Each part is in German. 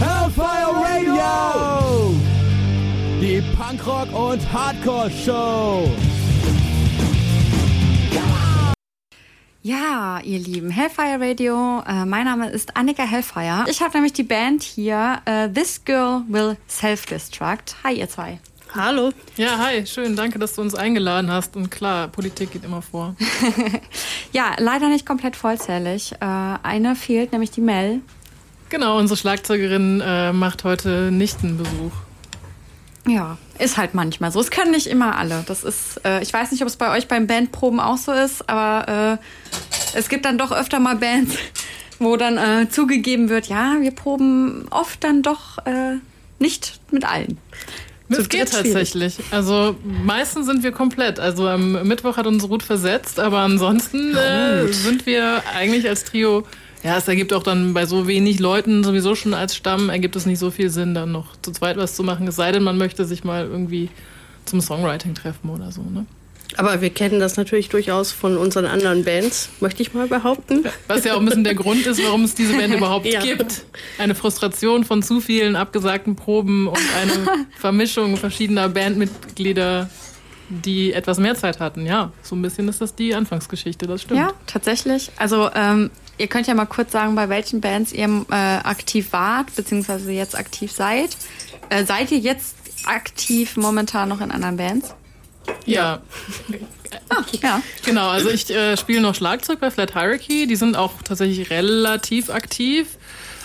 Hellfire Radio! Die Punkrock- und Hardcore-Show! Ja, ihr Lieben, Hellfire Radio. Äh, mein Name ist Annika Hellfire. Ich habe nämlich die Band hier, äh, This Girl Will Self-Destruct. Hi, ihr zwei. Hallo. Ja, hi, schön, danke, dass du uns eingeladen hast. Und klar, Politik geht immer vor. ja, leider nicht komplett vollzählig. Äh, eine fehlt, nämlich die Mel. Genau, unsere Schlagzeugerin äh, macht heute nicht einen Besuch. Ja, ist halt manchmal so. Es können nicht immer alle. Das ist, äh, ich weiß nicht, ob es bei euch beim Bandproben auch so ist, aber äh, es gibt dann doch öfter mal Bands, wo dann äh, zugegeben wird, ja, wir proben oft dann doch äh, nicht mit allen. Das so geht tatsächlich. Also meistens sind wir komplett. Also am Mittwoch hat uns Ruth versetzt, aber ansonsten äh, sind wir eigentlich als Trio ja, es ergibt auch dann bei so wenig Leuten sowieso schon als Stamm, ergibt es nicht so viel Sinn, dann noch zu zweit was zu machen, es sei denn, man möchte sich mal irgendwie zum Songwriting treffen oder so, ne? Aber wir kennen das natürlich durchaus von unseren anderen Bands, möchte ich mal behaupten. Was ja auch ein bisschen der Grund ist, warum es diese Band überhaupt ja. gibt. Eine Frustration von zu vielen abgesagten Proben und eine Vermischung verschiedener Bandmitglieder, die etwas mehr Zeit hatten. Ja, so ein bisschen ist das die Anfangsgeschichte, das stimmt. Ja, tatsächlich. Also ähm, Ihr könnt ja mal kurz sagen, bei welchen Bands ihr äh, aktiv wart, beziehungsweise jetzt aktiv seid. Äh, seid ihr jetzt aktiv momentan noch in anderen Bands? Ja. ah, ja. Genau, also ich äh, spiele noch Schlagzeug bei Flat Hierarchy. Die sind auch tatsächlich relativ aktiv.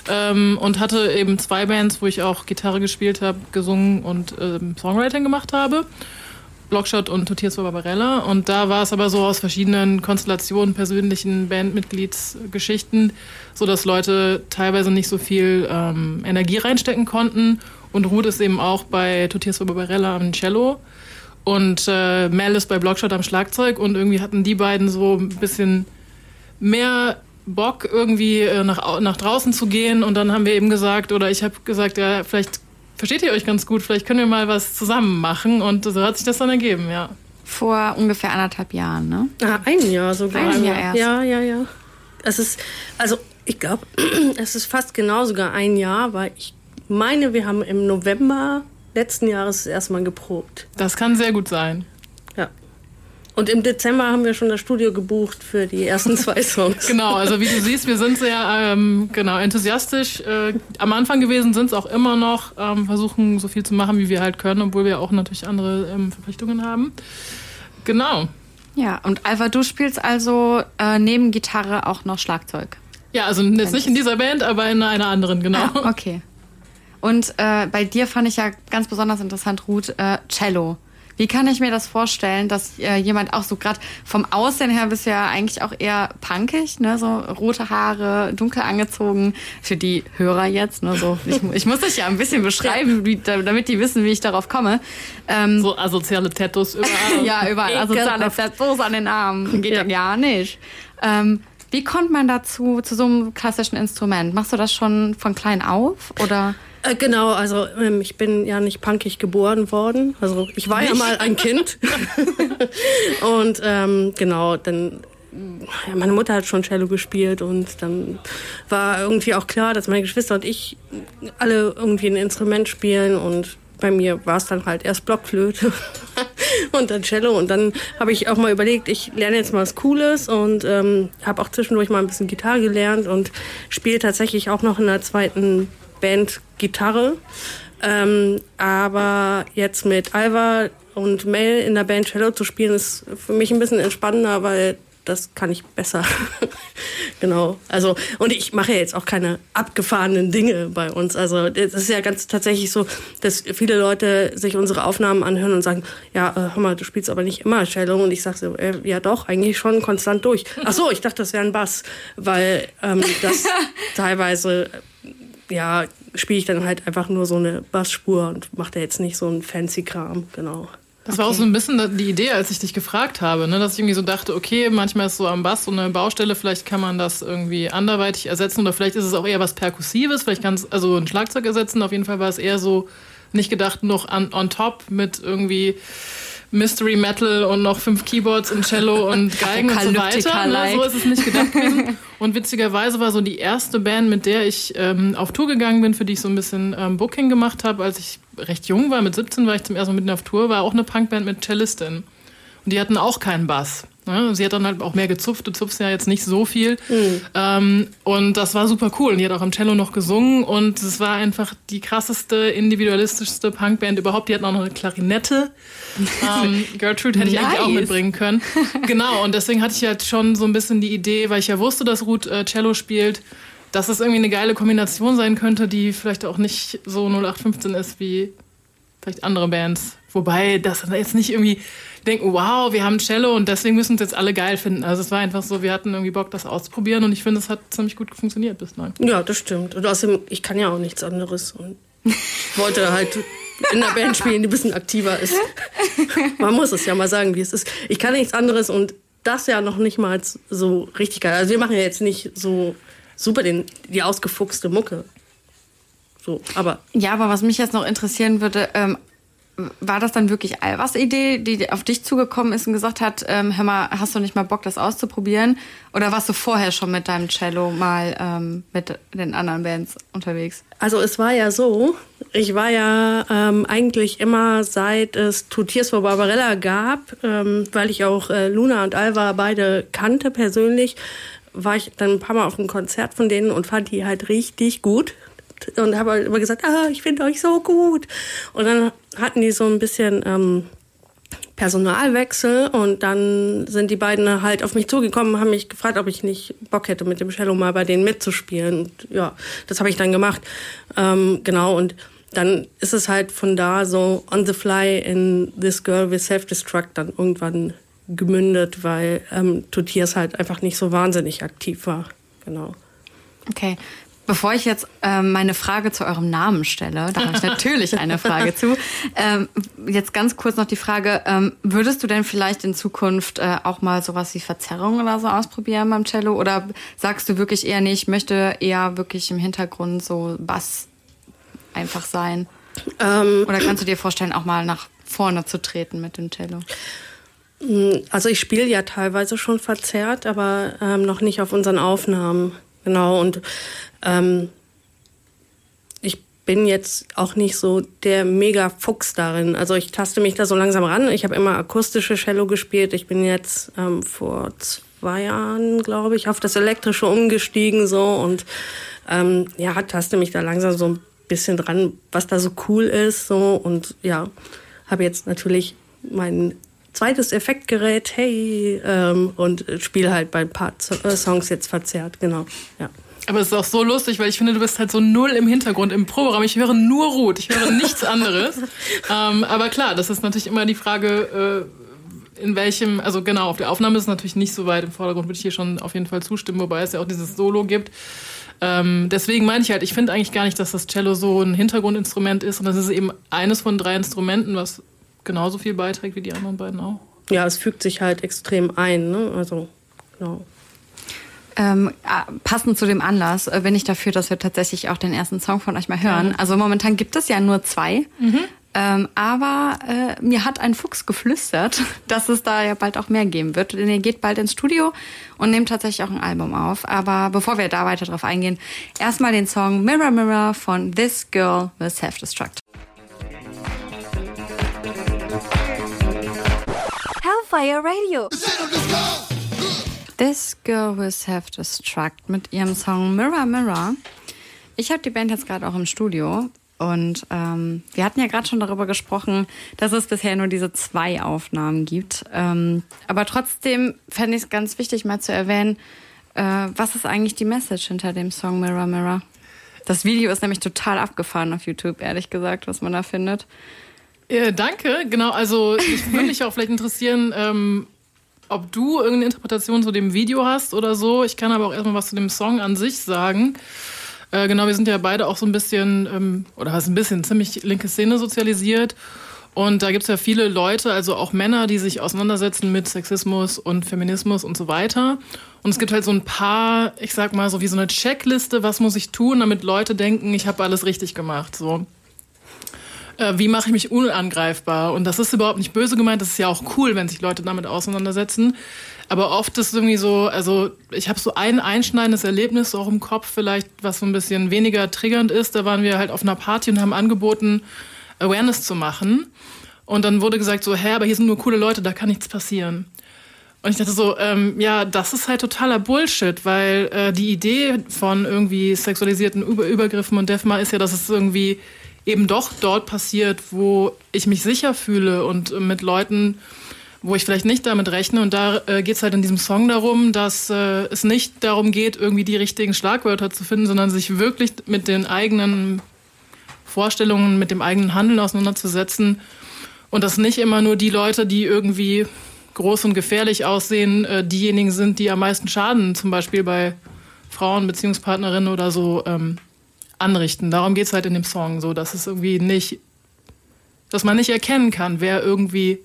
Ähm, und hatte eben zwei Bands, wo ich auch Gitarre gespielt habe, gesungen und ähm, Songwriting gemacht habe. Blockshot und Totiers für Barbarella. Und da war es aber so aus verschiedenen Konstellationen, persönlichen Bandmitgliedsgeschichten, so dass Leute teilweise nicht so viel ähm, Energie reinstecken konnten. Und Ruth ist eben auch bei Totiers für Barbarella am Cello. Und äh, Mel ist bei Blockshot am Schlagzeug. Und irgendwie hatten die beiden so ein bisschen mehr Bock, irgendwie äh, nach, nach draußen zu gehen. Und dann haben wir eben gesagt, oder ich habe gesagt, ja, vielleicht versteht ihr euch ganz gut, vielleicht können wir mal was zusammen machen. Und so hat sich das dann ergeben, ja. Vor ungefähr anderthalb Jahren, ne? Ah, ein Jahr sogar. Ein Jahr erst. Ja, ja, ja. Es ist, also ich glaube, es ist fast genau sogar ein Jahr, weil ich meine, wir haben im November letzten Jahres erstmal geprobt. Das kann sehr gut sein. Und im Dezember haben wir schon das Studio gebucht für die ersten zwei Songs. genau, also wie du siehst, wir sind sehr ähm, genau, enthusiastisch äh, am Anfang gewesen, sind es auch immer noch, ähm, versuchen so viel zu machen, wie wir halt können, obwohl wir auch natürlich andere ähm, Verpflichtungen haben. Genau. Ja, und Alva, du spielst also äh, neben Gitarre auch noch Schlagzeug. Ja, also jetzt nicht in dieser Band, aber in einer anderen, genau. Ah, okay. Und äh, bei dir fand ich ja ganz besonders interessant, Ruth, äh, Cello. Wie kann ich mir das vorstellen, dass äh, jemand auch so gerade vom Aussehen her bist ja eigentlich auch eher punkig, ne? So rote Haare, dunkel angezogen. Für die Hörer jetzt, ne? So, ich, ich muss das ja ein bisschen beschreiben, wie, damit die wissen, wie ich darauf komme. Ähm, so asoziale Tattoos überall. ja, überall. Asoziale Tattoos an den Armen. Geht ja, ja gar nicht. Ähm, wie kommt man dazu, zu so einem klassischen Instrument? Machst du das schon von klein auf oder? Äh, genau, also ähm, ich bin ja nicht punkig geboren worden. Also ich war nicht? ja mal ein Kind. und ähm, genau, dann ja, meine Mutter hat schon Cello gespielt und dann war irgendwie auch klar, dass meine Geschwister und ich alle irgendwie ein Instrument spielen und bei mir war es dann halt erst Blockflöte und dann Cello und dann habe ich auch mal überlegt, ich lerne jetzt mal was Cooles und ähm, habe auch zwischendurch mal ein bisschen Gitarre gelernt und spiele tatsächlich auch noch in der zweiten Band Gitarre. Ähm, aber jetzt mit Alva und Mel in der Band Cello zu spielen, ist für mich ein bisschen entspannender, weil das kann ich besser. genau. Also, und ich mache ja jetzt auch keine abgefahrenen Dinge bei uns. Also, es ist ja ganz tatsächlich so, dass viele Leute sich unsere Aufnahmen anhören und sagen, ja, äh, hör mal, du spielst aber nicht immer Cello. Und ich sage so, äh, ja doch, eigentlich schon konstant durch. Ach so, ich dachte, das wäre ein Bass, weil ähm, das teilweise ja, spiele ich dann halt einfach nur so eine Bassspur und mache da jetzt nicht so einen fancy Kram, genau. Das okay. war auch so ein bisschen die Idee, als ich dich gefragt habe, ne? dass ich irgendwie so dachte, okay, manchmal ist so am Bass so eine Baustelle, vielleicht kann man das irgendwie anderweitig ersetzen oder vielleicht ist es auch eher was Perkussives, vielleicht kann es also ein Schlagzeug ersetzen. Auf jeden Fall war es eher so nicht gedacht noch an, on top mit irgendwie Mystery Metal und noch fünf Keyboards und Cello und Geigen und so weiter. Ne? So ist es nicht gedacht gewesen. Und witzigerweise war so die erste Band, mit der ich ähm, auf Tour gegangen bin, für die ich so ein bisschen ähm, Booking gemacht habe, als ich recht jung war, mit 17 war ich zum ersten Mal mitten auf Tour, war auch eine Punkband mit Cellistin. Und die hatten auch keinen Bass. Ne? Sie hat dann halt auch mehr gezupft. Du zupfst ja jetzt nicht so viel. Mhm. Ähm, und das war super cool. Und die hat auch am Cello noch gesungen. Und es war einfach die krasseste, individualistischste Punkband überhaupt. Die hatten auch noch eine Klarinette. ähm, Gertrude hätte ich nice. eigentlich auch mitbringen können. Genau. Und deswegen hatte ich halt schon so ein bisschen die Idee, weil ich ja wusste, dass Ruth äh, Cello spielt, dass es irgendwie eine geile Kombination sein könnte, die vielleicht auch nicht so 0815 ist wie vielleicht andere Bands. Wobei das jetzt nicht irgendwie denken, wow, wir haben Cello und deswegen müssen es jetzt alle geil finden. Also es war einfach so, wir hatten irgendwie Bock, das auszuprobieren und ich finde, es hat ziemlich gut funktioniert bislang. Ja, das stimmt. Und außerdem, ich kann ja auch nichts anderes und wollte halt in einer Band spielen, die ein bisschen aktiver ist. Man muss es ja mal sagen, wie es ist. Ich kann nichts anderes und das ja noch nicht mal so richtig geil. Also wir machen ja jetzt nicht so super den, die ausgefuchste Mucke. So, aber. Ja, aber was mich jetzt noch interessieren würde, ähm, war das dann wirklich Alvas Idee, die auf dich zugekommen ist und gesagt hat, ähm, hör mal, hast du nicht mal Bock, das auszuprobieren? Oder warst du vorher schon mit deinem Cello mal ähm, mit den anderen Bands unterwegs? Also es war ja so, ich war ja ähm, eigentlich immer seit es Two Tears for Barbarella gab, ähm, weil ich auch äh, Luna und Alva beide kannte persönlich, war ich dann ein paar Mal auf einem Konzert von denen und fand die halt richtig gut und habe halt immer gesagt, ah, ich finde euch so gut. Und dann hatten die so ein bisschen ähm, Personalwechsel und dann sind die beiden halt auf mich zugekommen, haben mich gefragt, ob ich nicht Bock hätte, mit dem Cello mal bei denen mitzuspielen. Und ja, das habe ich dann gemacht. Ähm, genau, und dann ist es halt von da so on the fly in This Girl with Self-Destruct dann irgendwann gemündet, weil ähm, Totias halt einfach nicht so wahnsinnig aktiv war. Genau. Okay. Bevor ich jetzt ähm, meine Frage zu eurem Namen stelle, da habe ich natürlich eine Frage zu. Ähm, jetzt ganz kurz noch die Frage, ähm, würdest du denn vielleicht in Zukunft äh, auch mal sowas wie Verzerrung oder so ausprobieren beim Cello? Oder sagst du wirklich eher nicht, ich möchte eher wirklich im Hintergrund so Bass einfach sein? Ähm, oder kannst du dir vorstellen, auch mal nach vorne zu treten mit dem Cello? Mm, also ich spiele ja teilweise schon verzerrt, aber ähm, noch nicht auf unseren Aufnahmen. Genau, und ähm, ich bin jetzt auch nicht so der mega Fuchs darin. Also ich taste mich da so langsam ran. Ich habe immer akustische Cello gespielt. Ich bin jetzt ähm, vor zwei Jahren, glaube ich, auf das elektrische umgestiegen so und ähm, ja, taste mich da langsam so ein bisschen dran, was da so cool ist so und ja, habe jetzt natürlich mein zweites Effektgerät, hey, ähm, und spiele halt bei ein paar äh, Songs jetzt verzerrt, genau, ja. Aber es ist auch so lustig, weil ich finde, du bist halt so null im Hintergrund im Proberaum. Ich höre nur Ruth, ich höre nichts anderes. ähm, aber klar, das ist natürlich immer die Frage, äh, in welchem, also genau, auf der Aufnahme ist es natürlich nicht so weit im Vordergrund, würde ich hier schon auf jeden Fall zustimmen, wobei es ja auch dieses Solo gibt. Ähm, deswegen meine ich halt, ich finde eigentlich gar nicht, dass das Cello so ein Hintergrundinstrument ist, sondern es ist eben eines von drei Instrumenten, was genauso viel beiträgt wie die anderen beiden auch. Ja, es fügt sich halt extrem ein, ne? Also, genau. Ähm, äh, passend zu dem Anlass äh, bin ich dafür, dass wir tatsächlich auch den ersten Song von euch mal hören. Ja. Also momentan gibt es ja nur zwei. Mhm. Ähm, aber äh, mir hat ein Fuchs geflüstert, dass es da ja bald auch mehr geben wird. Denn ihr geht bald ins Studio und nehmt tatsächlich auch ein Album auf. Aber bevor wir da weiter drauf eingehen, erstmal den Song Mirror Mirror von This Girl with Self-Destruct. Hellfire Radio. This Girl with Self-Destruct mit ihrem Song Mirror Mirror. Ich habe die Band jetzt gerade auch im Studio und ähm, wir hatten ja gerade schon darüber gesprochen, dass es bisher nur diese zwei Aufnahmen gibt. Ähm, aber trotzdem fände ich es ganz wichtig, mal zu erwähnen, äh, was ist eigentlich die Message hinter dem Song Mirror Mirror? Das Video ist nämlich total abgefahren auf YouTube, ehrlich gesagt, was man da findet. Ja, danke, genau. Also ich würde mich auch vielleicht interessieren, ähm, ob du irgendeine Interpretation zu dem Video hast oder so. Ich kann aber auch erstmal was zu dem Song an sich sagen. Äh, genau, wir sind ja beide auch so ein bisschen, ähm, oder was ein bisschen, ziemlich linke Szene sozialisiert. Und da gibt es ja viele Leute, also auch Männer, die sich auseinandersetzen mit Sexismus und Feminismus und so weiter. Und es gibt halt so ein paar, ich sag mal, so wie so eine Checkliste, was muss ich tun, damit Leute denken, ich habe alles richtig gemacht. So. Äh, wie mache ich mich unangreifbar? Und das ist überhaupt nicht böse gemeint, das ist ja auch cool, wenn sich Leute damit auseinandersetzen. Aber oft ist es irgendwie so, also ich habe so ein einschneidendes Erlebnis auch im Kopf vielleicht, was so ein bisschen weniger triggernd ist. Da waren wir halt auf einer Party und haben angeboten, Awareness zu machen. Und dann wurde gesagt so, hä, aber hier sind nur coole Leute, da kann nichts passieren. Und ich dachte so, ähm, ja, das ist halt totaler Bullshit, weil äh, die Idee von irgendwie sexualisierten Über Übergriffen und Defma ist ja, dass es irgendwie eben doch dort passiert, wo ich mich sicher fühle und mit Leuten, wo ich vielleicht nicht damit rechne. Und da äh, geht es halt in diesem Song darum, dass äh, es nicht darum geht, irgendwie die richtigen Schlagwörter zu finden, sondern sich wirklich mit den eigenen Vorstellungen, mit dem eigenen Handeln auseinanderzusetzen. Und dass nicht immer nur die Leute, die irgendwie groß und gefährlich aussehen, äh, diejenigen sind, die am meisten Schaden, zum Beispiel bei Frauen, Beziehungspartnerinnen oder so, ähm, anrichten. Darum geht es halt in dem Song, so dass es irgendwie nicht, dass man nicht erkennen kann, wer irgendwie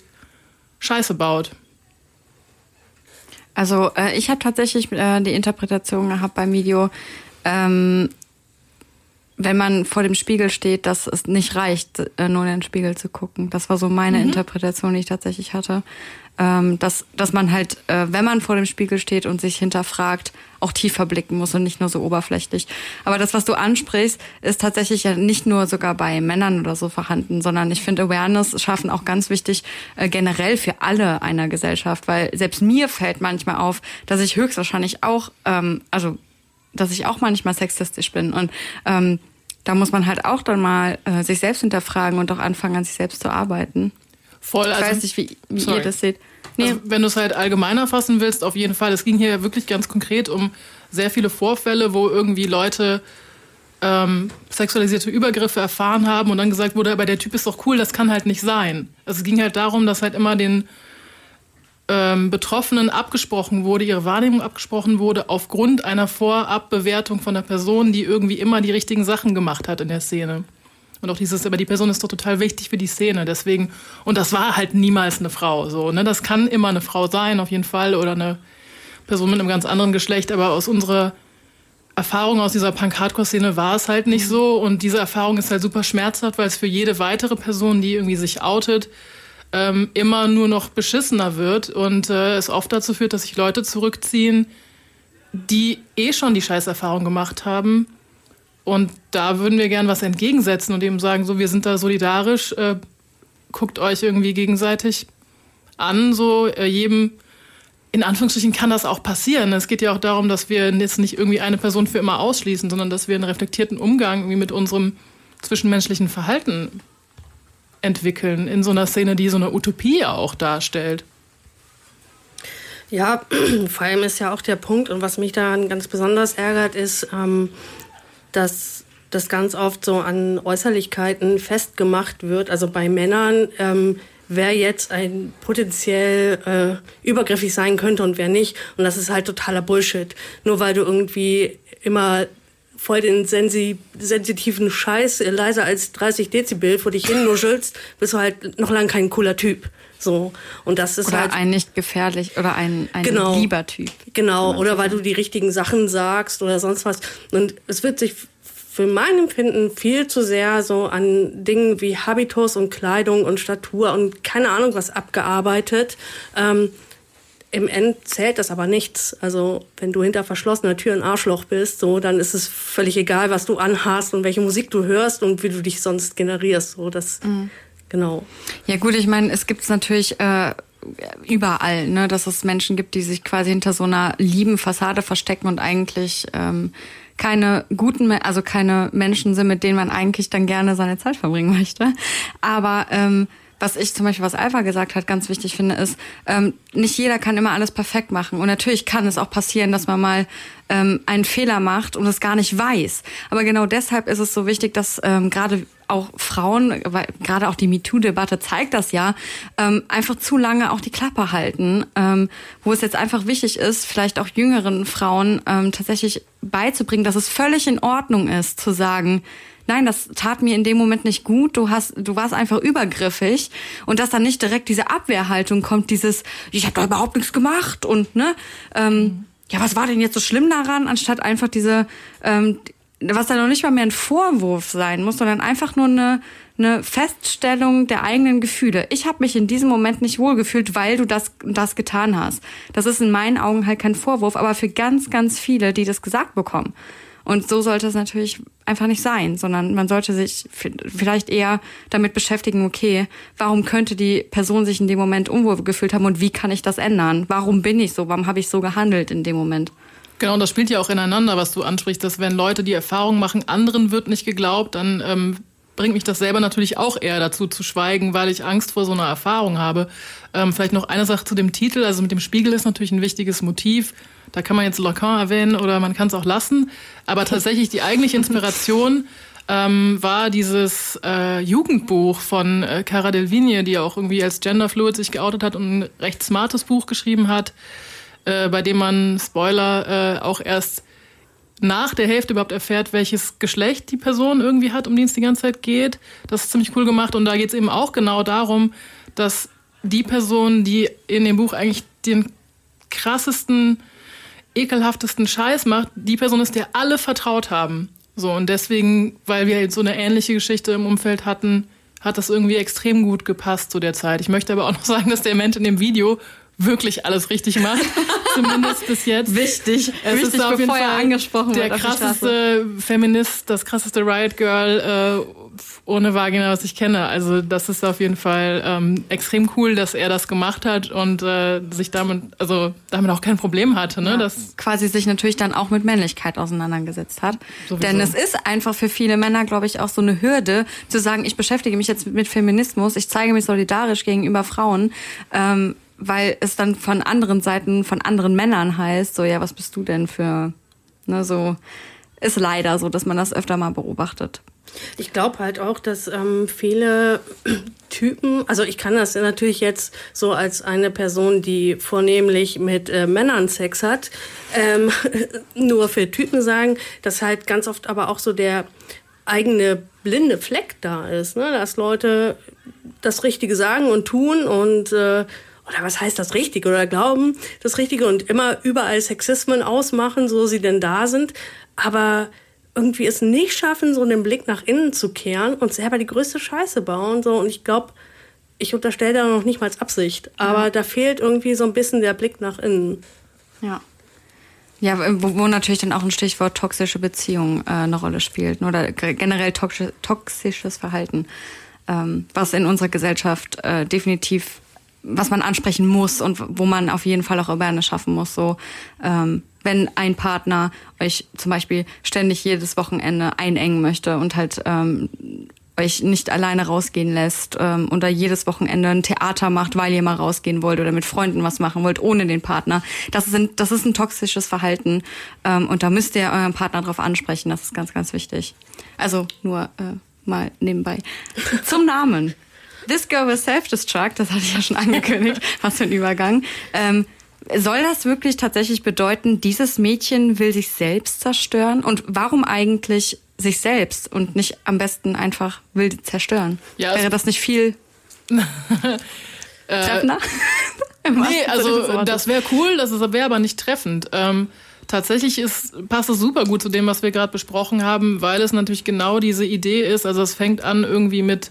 Scheiße baut. Also äh, ich habe tatsächlich äh, die Interpretation gehabt beim Video, ähm, wenn man vor dem Spiegel steht, dass es nicht reicht, äh, nur in den Spiegel zu gucken. Das war so meine mhm. Interpretation, die ich tatsächlich hatte ähm, dass, dass man halt, äh, wenn man vor dem Spiegel steht und sich hinterfragt, auch tiefer blicken muss und nicht nur so oberflächlich. Aber das, was du ansprichst, ist tatsächlich ja nicht nur sogar bei Männern oder so vorhanden, sondern ich finde Awareness schaffen auch ganz wichtig äh, generell für alle einer Gesellschaft, weil selbst mir fällt manchmal auf, dass ich höchstwahrscheinlich auch, ähm, also dass ich auch manchmal sexistisch bin und ähm, da muss man halt auch dann mal äh, sich selbst hinterfragen und auch anfangen, an sich selbst zu arbeiten. Voll. Ich also, weiß nicht, wie, wie ihr das seht. Nee. Also, wenn du es halt allgemeiner fassen willst, auf jeden Fall. Es ging hier wirklich ganz konkret um sehr viele Vorfälle, wo irgendwie Leute ähm, sexualisierte Übergriffe erfahren haben und dann gesagt wurde, aber der Typ ist doch cool, das kann halt nicht sein. Also es ging halt darum, dass halt immer den ähm, Betroffenen abgesprochen wurde, ihre Wahrnehmung abgesprochen wurde, aufgrund einer Vorabbewertung von der Person, die irgendwie immer die richtigen Sachen gemacht hat in der Szene. Und auch dieses, aber die Person ist doch total wichtig für die Szene. Deswegen, und das war halt niemals eine Frau. So, ne? Das kann immer eine Frau sein, auf jeden Fall, oder eine Person mit einem ganz anderen Geschlecht. Aber aus unserer Erfahrung aus dieser Punk-Hardcore-Szene war es halt nicht so. Und diese Erfahrung ist halt super schmerzhaft, weil es für jede weitere Person, die irgendwie sich outet, ähm, immer nur noch beschissener wird. Und äh, es oft dazu führt, dass sich Leute zurückziehen, die eh schon die Scheißerfahrung gemacht haben und da würden wir gern was entgegensetzen und eben sagen, so, wir sind da solidarisch, äh, guckt euch irgendwie gegenseitig an, so äh, jedem, in Anführungsstrichen kann das auch passieren. Es geht ja auch darum, dass wir jetzt nicht irgendwie eine Person für immer ausschließen, sondern dass wir einen reflektierten Umgang irgendwie mit unserem zwischenmenschlichen Verhalten entwickeln in so einer Szene, die so eine Utopie auch darstellt. Ja, vor allem ist ja auch der Punkt, und was mich daran ganz besonders ärgert, ist, ähm, dass das ganz oft so an Äußerlichkeiten festgemacht wird. Also bei Männern, ähm, wer jetzt ein potenziell äh, übergriffig sein könnte und wer nicht. Und das ist halt totaler Bullshit. Nur weil du irgendwie immer voll den sensi sensitiven Scheiß leiser als 30 Dezibel vor dich hin nuschelst, bist du halt noch lang kein cooler Typ. So. Und das ist oder halt. ein nicht gefährlich oder ein, ein genau, lieber Typ. Genau. Oder weil du die richtigen Sachen sagst oder sonst was. Und es wird sich für mein Empfinden viel zu sehr so an Dingen wie Habitus und Kleidung und Statur und keine Ahnung was abgearbeitet. Ähm, Im End zählt das aber nichts. Also wenn du hinter verschlossener Tür ein Arschloch bist, so dann ist es völlig egal, was du anhast und welche Musik du hörst und wie du dich sonst generierst. So das mhm. Genau. Ja gut, ich meine, es gibt natürlich äh, überall, ne, dass es Menschen gibt, die sich quasi hinter so einer lieben Fassade verstecken und eigentlich ähm, keine guten, also keine Menschen sind, mit denen man eigentlich dann gerne seine Zeit verbringen möchte. Aber ähm, was ich zum Beispiel, was Alpha gesagt hat, ganz wichtig finde, ist, ähm, nicht jeder kann immer alles perfekt machen. Und natürlich kann es auch passieren, dass man mal ähm, einen Fehler macht und es gar nicht weiß. Aber genau deshalb ist es so wichtig, dass ähm, gerade auch Frauen, weil gerade auch die MeToo-Debatte zeigt das ja, ähm, einfach zu lange auch die Klappe halten, ähm, wo es jetzt einfach wichtig ist, vielleicht auch jüngeren Frauen ähm, tatsächlich beizubringen, dass es völlig in Ordnung ist, zu sagen, nein, das tat mir in dem Moment nicht gut, du hast, du warst einfach übergriffig und dass dann nicht direkt diese Abwehrhaltung kommt, dieses, ich habe da überhaupt nichts gemacht und ne, ähm, mhm. ja, was war denn jetzt so schlimm daran, anstatt einfach diese, ähm, was dann noch nicht mal mehr ein Vorwurf sein muss, sondern einfach nur eine, eine Feststellung der eigenen Gefühle. Ich habe mich in diesem Moment nicht wohlgefühlt, weil du das das getan hast. Das ist in meinen Augen halt kein Vorwurf, aber für ganz, ganz viele, die das gesagt bekommen. Und so sollte es natürlich einfach nicht sein, sondern man sollte sich vielleicht eher damit beschäftigen, okay, warum könnte die Person sich in dem Moment unwohl gefühlt haben und wie kann ich das ändern? Warum bin ich so? Warum habe ich so gehandelt in dem Moment? Genau, und das spielt ja auch ineinander, was du ansprichst, dass wenn Leute die Erfahrung machen, anderen wird nicht geglaubt, dann ähm, bringt mich das selber natürlich auch eher dazu zu schweigen, weil ich Angst vor so einer Erfahrung habe. Ähm, vielleicht noch eine Sache zu dem Titel. Also mit dem Spiegel ist natürlich ein wichtiges Motiv. Da kann man jetzt Lacan erwähnen oder man kann es auch lassen. Aber tatsächlich die eigentliche Inspiration ähm, war dieses äh, Jugendbuch von äh, Cara Delvigne, die auch irgendwie als Genderfluid sich geoutet hat und ein recht smartes Buch geschrieben hat, äh, bei dem man, Spoiler, äh, auch erst nach der Hälfte überhaupt erfährt, welches Geschlecht die Person irgendwie hat, um die es die ganze Zeit geht. Das ist ziemlich cool gemacht. Und da geht es eben auch genau darum, dass die Person, die in dem Buch eigentlich den krassesten, ekelhaftesten Scheiß macht, die Person ist, der alle vertraut haben. So, und deswegen, weil wir so eine ähnliche Geschichte im Umfeld hatten, hat das irgendwie extrem gut gepasst zu der Zeit. Ich möchte aber auch noch sagen, dass der Mensch in dem Video wirklich alles richtig macht. Zumindest bis jetzt. Wichtig. Es Wichtig, ist auf jeden Fall angesprochen der krasseste Feminist, das krasseste Riot Girl äh, ohne Vagina, was ich kenne. Also das ist auf jeden Fall ähm, extrem cool, dass er das gemacht hat und äh, sich damit, also damit auch kein Problem hatte. Ne? Ja, das quasi sich natürlich dann auch mit Männlichkeit auseinandergesetzt hat. Sowieso. Denn es ist einfach für viele Männer, glaube ich, auch so eine Hürde, zu sagen, ich beschäftige mich jetzt mit Feminismus, ich zeige mich solidarisch gegenüber Frauen. Ähm, weil es dann von anderen Seiten, von anderen Männern heißt, so, ja, was bist du denn für, ne, so, ist leider so, dass man das öfter mal beobachtet. Ich glaube halt auch, dass ähm, viele Typen, also ich kann das natürlich jetzt so als eine Person, die vornehmlich mit äh, Männern Sex hat, ähm, nur für Typen sagen, dass halt ganz oft aber auch so der eigene blinde Fleck da ist, ne? dass Leute das Richtige sagen und tun und äh, oder was heißt das Richtige oder glauben das Richtige und immer überall Sexismen ausmachen, so sie denn da sind, aber irgendwie es nicht schaffen, so den Blick nach innen zu kehren und selber die größte Scheiße bauen, so und ich glaube, ich unterstelle da noch nicht mal als Absicht, aber ja. da fehlt irgendwie so ein bisschen der Blick nach innen. Ja. Ja, wo, wo natürlich dann auch ein Stichwort toxische Beziehung äh, eine Rolle spielt ne, oder generell toxisches Verhalten, ähm, was in unserer Gesellschaft äh, definitiv was man ansprechen muss und wo man auf jeden Fall auch Awareness schaffen muss. So, ähm, wenn ein Partner euch zum Beispiel ständig jedes Wochenende einengen möchte und halt ähm, euch nicht alleine rausgehen lässt ähm, oder jedes Wochenende ein Theater macht, weil ihr mal rausgehen wollt oder mit Freunden was machen wollt, ohne den Partner. Das ist ein, das ist ein toxisches Verhalten ähm, und da müsst ihr euren Partner drauf ansprechen. Das ist ganz, ganz wichtig. Also nur äh, mal nebenbei. Zum Namen. This Girl with Self-Destruct, das hatte ich ja schon angekündigt, was für ein Übergang. Ähm, soll das wirklich tatsächlich bedeuten, dieses Mädchen will sich selbst zerstören? Und warum eigentlich sich selbst und nicht am besten einfach will zerstören? Ja, Wäre das nicht viel treffender? nee, also das wäre cool, das wäre aber nicht treffend. Ähm, tatsächlich ist, passt es super gut zu dem, was wir gerade besprochen haben, weil es natürlich genau diese Idee ist. Also es fängt an irgendwie mit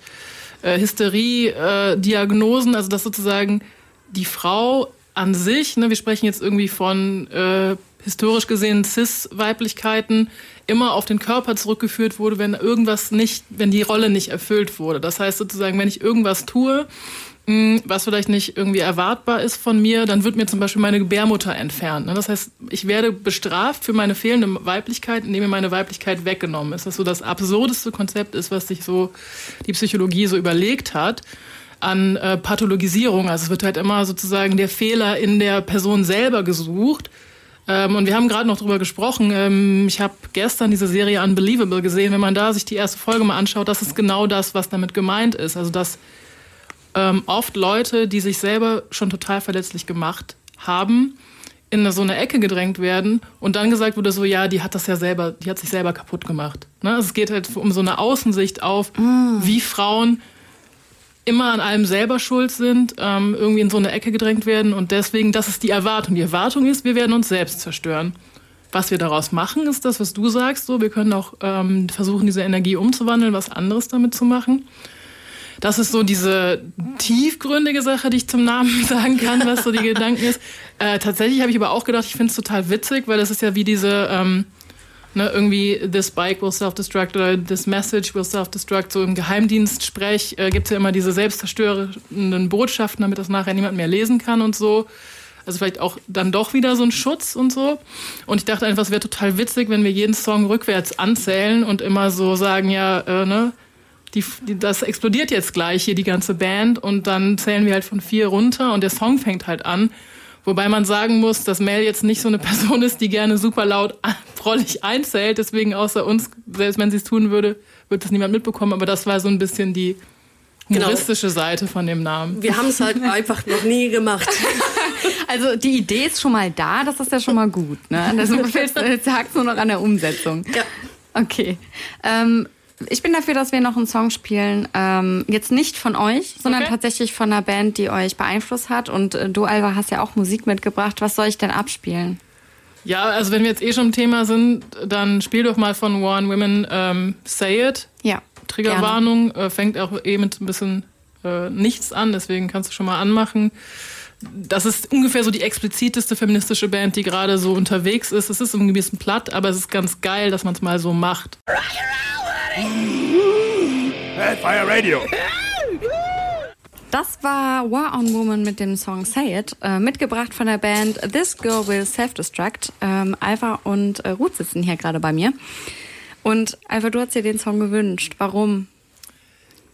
äh, Hysterie-Diagnosen, äh, also dass sozusagen die Frau an sich, ne, wir sprechen jetzt irgendwie von äh, historisch gesehen Cis-Weiblichkeiten, immer auf den Körper zurückgeführt wurde, wenn irgendwas nicht, wenn die Rolle nicht erfüllt wurde. Das heißt sozusagen, wenn ich irgendwas tue, was vielleicht nicht irgendwie erwartbar ist von mir, dann wird mir zum Beispiel meine Gebärmutter entfernt. Ne? Das heißt, ich werde bestraft für meine fehlende Weiblichkeit, indem mir meine Weiblichkeit weggenommen ist. Das so das absurdeste Konzept ist, was sich so die Psychologie so überlegt hat an äh, Pathologisierung. Also es wird halt immer sozusagen der Fehler in der Person selber gesucht. Ähm, und wir haben gerade noch drüber gesprochen. Ähm, ich habe gestern diese Serie Unbelievable gesehen. Wenn man da sich die erste Folge mal anschaut, das ist genau das, was damit gemeint ist. Also dass ähm, oft Leute, die sich selber schon total verletzlich gemacht haben, in so eine Ecke gedrängt werden und dann gesagt wurde so, ja, die hat das ja selber, die hat sich selber kaputt gemacht. Ne? Also es geht halt um so eine Außensicht auf, mm. wie Frauen immer an allem selber schuld sind, ähm, irgendwie in so eine Ecke gedrängt werden und deswegen, das ist die Erwartung. Die Erwartung ist, wir werden uns selbst zerstören. Was wir daraus machen, ist das, was du sagst. So, wir können auch ähm, versuchen, diese Energie umzuwandeln, was anderes damit zu machen. Das ist so diese tiefgründige Sache, die ich zum Namen sagen kann, was so die Gedanken ist. Äh, tatsächlich habe ich aber auch gedacht, ich finde es total witzig, weil das ist ja wie diese, ähm, ne, irgendwie this bike will self-destruct oder this message will self-destruct. So im Geheimdienstsprech äh, gibt es ja immer diese selbstzerstörenden Botschaften, damit das nachher niemand mehr lesen kann und so. Also vielleicht auch dann doch wieder so ein Schutz und so. Und ich dachte einfach, es wäre total witzig, wenn wir jeden Song rückwärts anzählen und immer so sagen, ja, äh, ne, die, die, das explodiert jetzt gleich hier, die ganze Band. Und dann zählen wir halt von vier runter und der Song fängt halt an. Wobei man sagen muss, dass Mel jetzt nicht so eine Person ist, die gerne super laut prollig einzählt. Deswegen außer uns, selbst wenn sie es tun würde, wird das niemand mitbekommen. Aber das war so ein bisschen die genau. humoristische genau. Seite von dem Namen. Wir haben es halt einfach noch nie gemacht. Also die Idee ist schon mal da, das ist ja schon mal gut. Ne? Also jetzt hakt nur noch an der Umsetzung. Ja. Okay. Ähm, ich bin dafür, dass wir noch einen Song spielen. Ähm, jetzt nicht von euch, sondern okay. tatsächlich von einer Band, die euch beeinflusst hat. Und äh, du, Alva, hast ja auch Musik mitgebracht. Was soll ich denn abspielen? Ja, also wenn wir jetzt eh schon im Thema sind, dann spiel doch mal von One Women ähm, Say It. Ja. Triggerwarnung. Äh, fängt auch eh mit ein bisschen äh, nichts an, deswegen kannst du schon mal anmachen das ist ungefähr so die expliziteste feministische Band, die gerade so unterwegs ist. Es ist irgendwie ein bisschen platt, aber es ist ganz geil, dass man es mal so macht. Hellfire Radio. Das war War on Woman mit dem Song Say It, äh, mitgebracht von der Band This Girl Will Self-Destruct. Ähm, Alpha und äh, Ruth sitzen hier gerade bei mir. Und Alpha, du hast dir den Song gewünscht. Warum?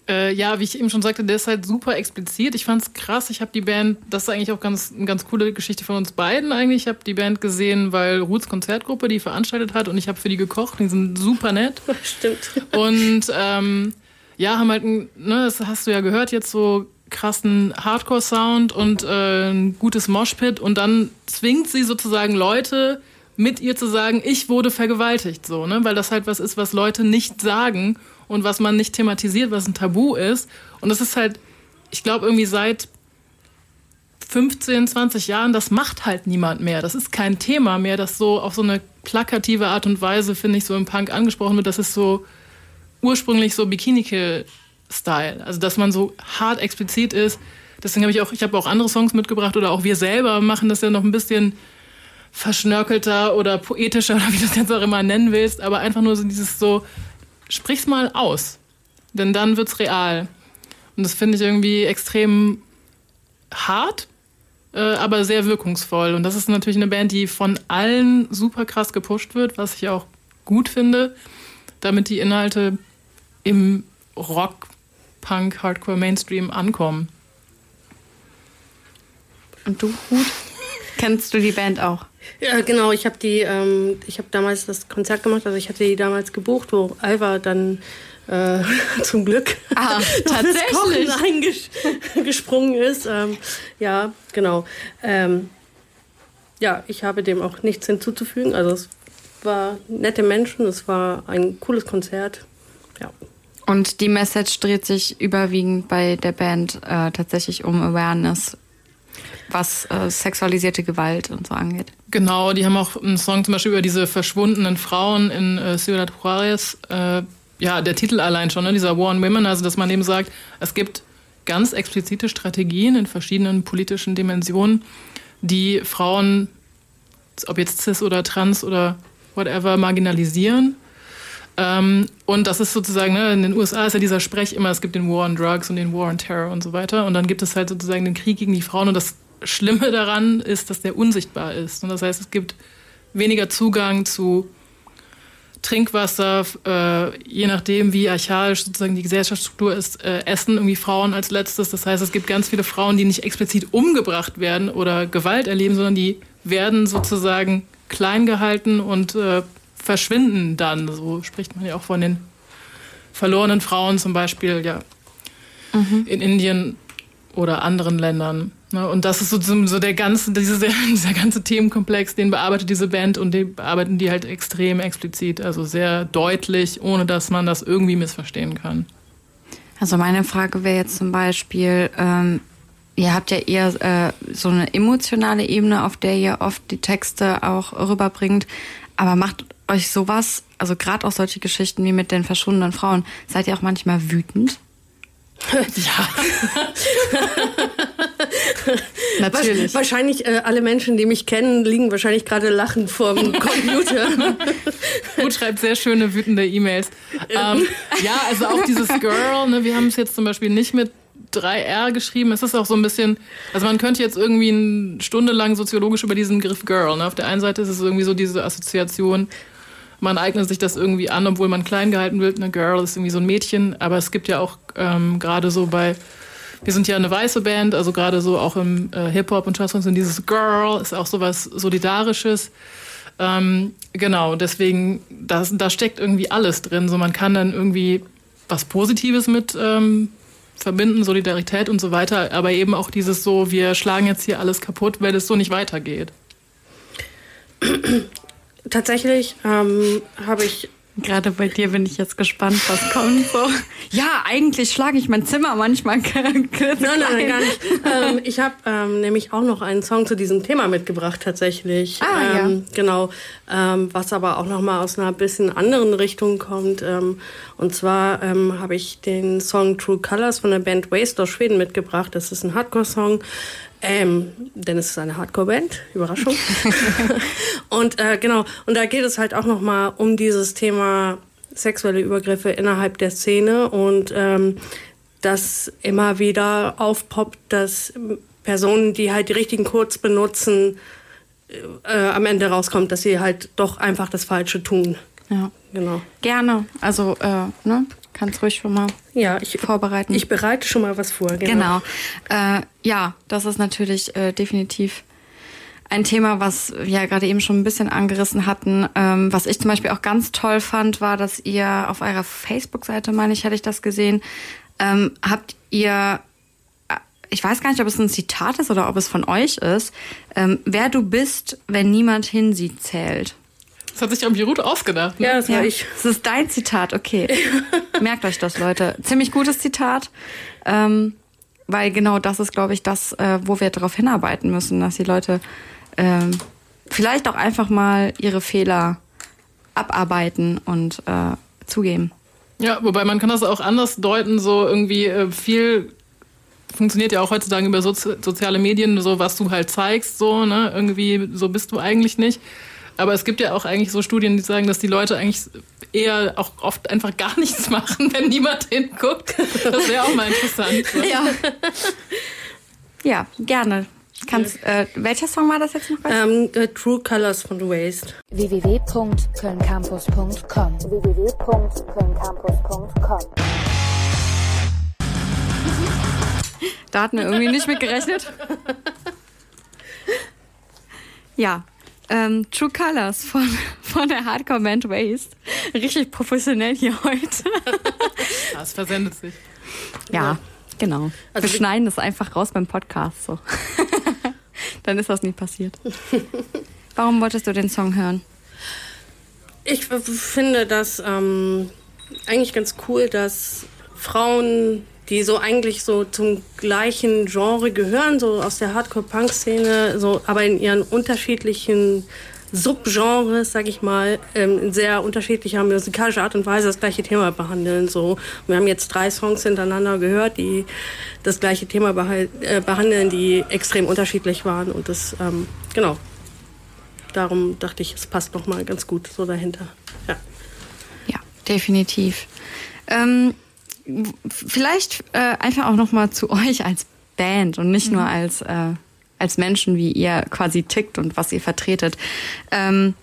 Äh, ja, wie ich eben schon sagte, der ist halt super explizit. Ich fand's krass. Ich habe die Band, das ist eigentlich auch ganz, eine ganz coole Geschichte von uns beiden eigentlich. Ich habe die Band gesehen, weil Ruths Konzertgruppe die veranstaltet hat und ich habe für die gekocht. Die sind super nett. Stimmt. Und ähm, ja, haben halt, ne, das hast du ja gehört, jetzt so krassen Hardcore-Sound und äh, ein gutes Moshpit und dann zwingt sie sozusagen Leute mit ihr zu sagen, ich wurde vergewaltigt, so, ne, weil das halt was ist, was Leute nicht sagen und was man nicht thematisiert, was ein Tabu ist. Und das ist halt, ich glaube, irgendwie seit 15, 20 Jahren, das macht halt niemand mehr. Das ist kein Thema mehr, das so auf so eine plakative Art und Weise, finde ich, so im Punk angesprochen wird. Das ist so ursprünglich so Bikini-Kill-Style. Also, dass man so hart explizit ist. Deswegen habe ich auch, ich habe auch andere Songs mitgebracht oder auch wir selber machen das ja noch ein bisschen verschnörkelter oder poetischer oder wie du das jetzt auch immer nennen willst. Aber einfach nur so dieses so, sprich's mal aus. Denn dann wird's real. Und das finde ich irgendwie extrem hart, äh, aber sehr wirkungsvoll. Und das ist natürlich eine Band, die von allen super krass gepusht wird, was ich auch gut finde, damit die Inhalte im Rock, Punk, Hardcore, Mainstream ankommen. Und du, Hut? Kennst du die Band auch? Ja, genau. Ich habe die, ähm, ich habe damals das Konzert gemacht. Also ich hatte die damals gebucht, wo Alva dann äh, zum Glück ah, tatsächlich eingesprungen ist. Ähm, ja, genau. Ähm, ja, ich habe dem auch nichts hinzuzufügen. Also es war nette Menschen, es war ein cooles Konzert. Ja. Und die Message dreht sich überwiegend bei der Band äh, tatsächlich um Awareness was äh, sexualisierte Gewalt und so angeht. Genau, die haben auch einen Song zum Beispiel über diese verschwundenen Frauen in äh, Ciudad Juarez. Äh, ja, der Titel allein schon, ne, dieser War on Women, also dass man eben sagt, es gibt ganz explizite Strategien in verschiedenen politischen Dimensionen, die Frauen, ob jetzt cis oder trans oder whatever, marginalisieren. Ähm, und das ist sozusagen, ne, in den USA ist ja dieser Sprech immer, es gibt den War on Drugs und den War on Terror und so weiter. Und dann gibt es halt sozusagen den Krieg gegen die Frauen und das Schlimme daran ist, dass der unsichtbar ist. Und das heißt, es gibt weniger Zugang zu Trinkwasser, äh, je nachdem, wie archaisch sozusagen die Gesellschaftsstruktur ist, äh, essen irgendwie Frauen als letztes. Das heißt, es gibt ganz viele Frauen, die nicht explizit umgebracht werden oder Gewalt erleben, sondern die werden sozusagen klein gehalten und äh, verschwinden dann. So spricht man ja auch von den verlorenen Frauen zum Beispiel, ja, mhm. in Indien oder anderen Ländern. Ne? Und das ist so, so der ganze, dieser, dieser ganze Themenkomplex, den bearbeitet diese Band und den bearbeiten die halt extrem explizit, also sehr deutlich, ohne dass man das irgendwie missverstehen kann. Also meine Frage wäre jetzt zum Beispiel, ähm, ihr habt ja eher äh, so eine emotionale Ebene, auf der ihr oft die Texte auch rüberbringt, aber macht euch sowas, also gerade auch solche Geschichten wie mit den verschwundenen Frauen, seid ihr auch manchmal wütend? Ja. Natürlich. Wahrscheinlich äh, alle Menschen, die mich kennen, liegen wahrscheinlich gerade lachend vor dem Computer. Gut schreibt sehr schöne, wütende E-Mails. Ähm, ja, also auch dieses Girl, ne, wir haben es jetzt zum Beispiel nicht mit 3R geschrieben. Es ist auch so ein bisschen, also man könnte jetzt irgendwie eine Stunde lang soziologisch über diesen Begriff Girl. Ne? Auf der einen Seite ist es irgendwie so diese Assoziation, man eignet sich das irgendwie an, obwohl man klein gehalten wird. Eine Girl ist irgendwie so ein Mädchen, aber es gibt ja auch ähm, gerade so bei, wir sind ja eine weiße Band, also gerade so auch im äh, Hip-Hop und Jazzsongs sind dieses Girl ist auch so was Solidarisches. Ähm, genau, deswegen, das, da steckt irgendwie alles drin. So, man kann dann irgendwie was Positives mit ähm, verbinden, Solidarität und so weiter, aber eben auch dieses so, wir schlagen jetzt hier alles kaputt, weil es so nicht weitergeht. Tatsächlich ähm, habe ich Gerade bei dir bin ich jetzt gespannt, was kommt. So. Ja, eigentlich schlage ich mein Zimmer manchmal Nein, nein, nein, gar nicht. ähm, ich habe ähm, nämlich auch noch einen Song zu diesem Thema mitgebracht, tatsächlich. Ah, ähm, ja. Genau, ähm, was aber auch noch mal aus einer bisschen anderen Richtung kommt. Ähm, und zwar ähm, habe ich den Song True Colors von der Band Waste aus Schweden mitgebracht. Das ist ein Hardcore-Song. Ähm, denn es ist eine Hardcore-Band, Überraschung. und äh, genau, und da geht es halt auch noch mal um dieses Thema sexuelle Übergriffe innerhalb der Szene und ähm, dass immer wieder aufpoppt, dass Personen, die halt die richtigen Codes benutzen, äh, am Ende rauskommt, dass sie halt doch einfach das Falsche tun. Ja. Genau. Gerne. Also, äh, ne? Kannst ruhig schon mal Ja, ich, vorbereiten. ich bereite schon mal was vor. Genau. Äh, ja, das ist natürlich äh, definitiv ein Thema, was wir ja gerade eben schon ein bisschen angerissen hatten. Ähm, was ich zum Beispiel auch ganz toll fand, war, dass ihr auf eurer Facebook-Seite, meine ich, hätte ich das gesehen, ähm, habt ihr, äh, ich weiß gar nicht, ob es ein Zitat ist oder ob es von euch ist, ähm, wer du bist, wenn niemand hinsieht, zählt. Das hat sich irgendwie gut ausgedacht. Ne? Ja, das war ich. Das ist dein Zitat, okay. Merkt euch das, Leute. Ziemlich gutes Zitat. Ähm, weil genau das ist, glaube ich, das, äh, wo wir darauf hinarbeiten müssen, dass die Leute ähm, vielleicht auch einfach mal ihre Fehler abarbeiten und äh, zugeben. Ja, wobei man kann das auch anders deuten, so irgendwie äh, viel funktioniert ja auch heutzutage über Sozi soziale Medien, so was du halt zeigst, so, ne, irgendwie, so bist du eigentlich nicht. Aber es gibt ja auch eigentlich so Studien, die sagen, dass die Leute eigentlich eher auch oft einfach gar nichts machen, wenn niemand hinguckt. Das wäre auch mal interessant. So. Ja. ja, gerne. Kannst, äh, welcher Song war das jetzt noch? Ähm, äh, True Colors von The Waste. www.kölncampus.com www.kölncampus.com Da hatten wir irgendwie nicht mit gerechnet. Ja. Ähm, True Colors von, von der Hardcore Band Waste. Richtig professionell hier heute. Ja, es versendet sich. Ja, genau. Also wir schneiden das einfach raus beim Podcast. So. Dann ist das nie passiert. Warum wolltest du den Song hören? Ich finde das ähm, eigentlich ganz cool, dass Frauen, die so eigentlich so zum gleichen Genre gehören, so aus der Hardcore-Punk-Szene, so, aber in ihren unterschiedlichen Subgenres, sag ich mal, ähm, in sehr unterschiedlicher musikalischer Art und Weise das gleiche Thema behandeln. So, wir haben jetzt drei Songs hintereinander gehört, die das gleiche Thema äh, behandeln, die extrem unterschiedlich waren und das ähm, genau darum dachte ich, es passt noch mal ganz gut so dahinter. Ja. Ja, definitiv. Ähm, vielleicht äh, einfach auch noch mal zu euch als Band und nicht nur als äh, als Menschen, wie ihr quasi tickt und was ihr vertretet. Ähm,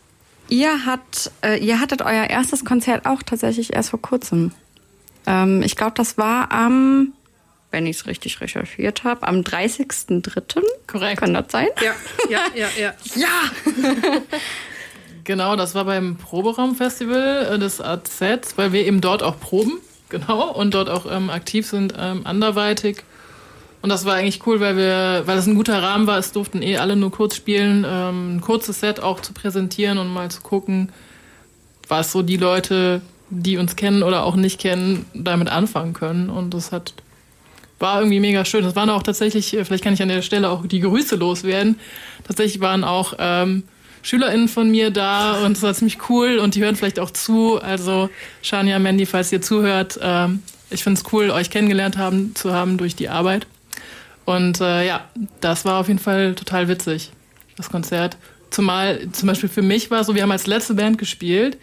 ihr hat äh, ihr hattet euer erstes Konzert auch tatsächlich erst vor kurzem. Ähm, ich glaube, das war am, wenn ich es richtig recherchiert habe, am 30.03. Korrekt. Kann das sein? Ja, ja, ja, ja. Ja. Genau, das war beim Proberaumfestival des AZ, weil wir eben dort auch proben, genau, und dort auch ähm, aktiv sind, ähm, anderweitig. Und das war eigentlich cool, weil wir, weil es ein guter Rahmen war, es durften eh alle nur kurz spielen, ähm, ein kurzes Set auch zu präsentieren und mal zu gucken, was so die Leute, die uns kennen oder auch nicht kennen, damit anfangen können. Und das hat war irgendwie mega schön. Das waren auch tatsächlich, äh, vielleicht kann ich an der Stelle auch die Grüße loswerden. Tatsächlich waren auch ähm, SchülerInnen von mir da und das war ziemlich cool und die hören vielleicht auch zu. Also Shania Mandy, falls ihr zuhört, ähm, ich finde es cool, euch kennengelernt haben, zu haben durch die Arbeit. Und äh, ja, das war auf jeden Fall total witzig, das Konzert. Zumal zum Beispiel für mich war es so, wir haben als letzte Band gespielt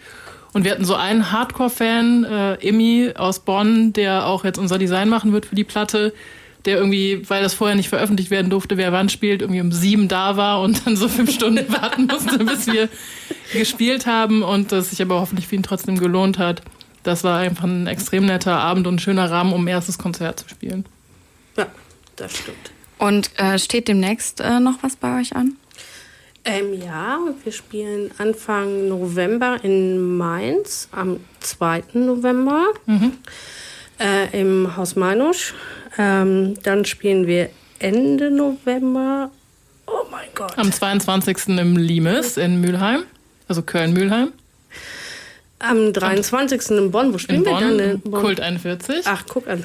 und wir hatten so einen Hardcore-Fan, äh, Emmy aus Bonn, der auch jetzt unser Design machen wird für die Platte, der irgendwie, weil das vorher nicht veröffentlicht werden durfte, wer wann spielt, irgendwie um sieben da war und dann so fünf Stunden warten musste, bis wir gespielt haben und das sich aber hoffentlich für ihn trotzdem gelohnt hat. Das war einfach ein extrem netter Abend und ein schöner Rahmen, um erstes Konzert zu spielen. Ja, das stimmt. Und äh, steht demnächst äh, noch was bei euch an? Ähm, ja, wir spielen Anfang November in Mainz, am 2. November äh, im Haus Meinusch. Ähm, dann spielen wir Ende November. Oh mein Gott. Am 22. im Limes in Mülheim, also Köln-Mülheim. Am 23. in Bonn. Wo spielen In wir dann? Bonn, In Bonn? Kult 41. Ach, guck an.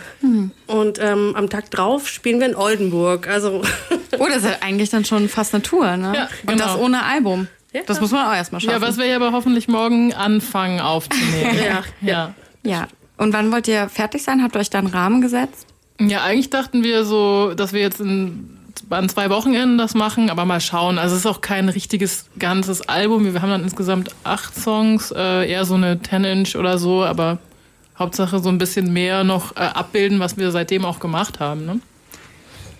Und ähm, am Tag drauf spielen wir in Oldenburg. Also, Oh, das ist ja eigentlich dann schon fast eine Tour, ne? Ja, Und das genau. ohne Album. Ja. Das muss man auch erstmal schaffen. Ja, was wir ja aber hoffentlich morgen anfangen aufzunehmen. ja. ja. Ja. Und wann wollt ihr fertig sein? Habt ihr euch da einen Rahmen gesetzt? Ja, eigentlich dachten wir so, dass wir jetzt in, an zwei Wochenenden das machen, aber mal schauen. Also es ist auch kein richtiges ganzes Album. Wir haben dann insgesamt acht Songs, äh, eher so eine 10-Inch oder so, aber Hauptsache so ein bisschen mehr noch äh, abbilden, was wir seitdem auch gemacht haben. Ne?